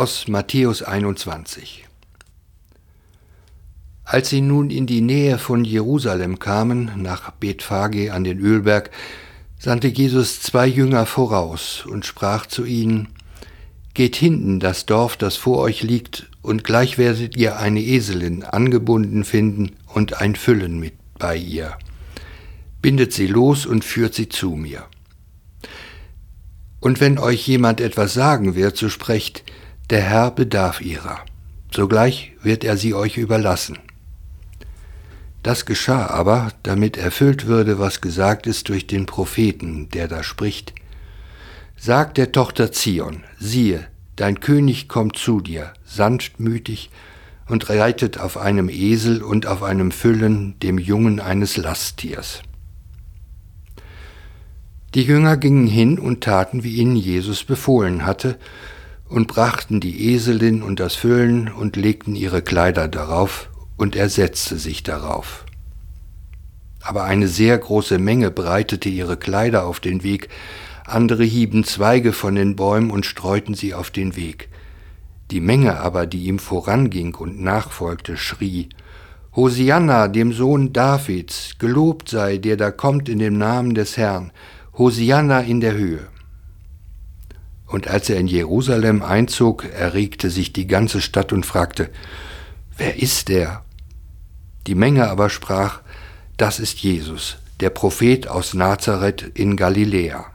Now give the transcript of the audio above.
aus Matthäus 21 Als sie nun in die Nähe von Jerusalem kamen, nach Bethphage an den Ölberg, sandte Jesus zwei Jünger voraus und sprach zu ihnen, Geht hinten das Dorf, das vor euch liegt, und gleich werdet ihr eine Eselin angebunden finden und ein Füllen mit bei ihr. Bindet sie los und führt sie zu mir. Und wenn euch jemand etwas sagen wird, so sprecht, der Herr bedarf ihrer. Sogleich wird er sie euch überlassen. Das geschah aber, damit erfüllt würde, was gesagt ist durch den Propheten, der da spricht. Sagt der Tochter Zion, siehe, dein König kommt zu dir, sanftmütig, und reitet auf einem Esel und auf einem Füllen, dem Jungen eines Lasttiers. Die Jünger gingen hin und taten, wie ihnen Jesus befohlen hatte, und brachten die Eselin und das Füllen und legten ihre Kleider darauf, und er setzte sich darauf. Aber eine sehr große Menge breitete ihre Kleider auf den Weg, andere hieben Zweige von den Bäumen und streuten sie auf den Weg. Die Menge aber, die ihm voranging und nachfolgte, schrie, Hosianna, dem Sohn Davids, gelobt sei, der da kommt in dem Namen des Herrn, Hosianna in der Höhe. Und als er in Jerusalem einzog, erregte sich die ganze Stadt und fragte, Wer ist der? Die Menge aber sprach, Das ist Jesus, der Prophet aus Nazareth in Galiläa.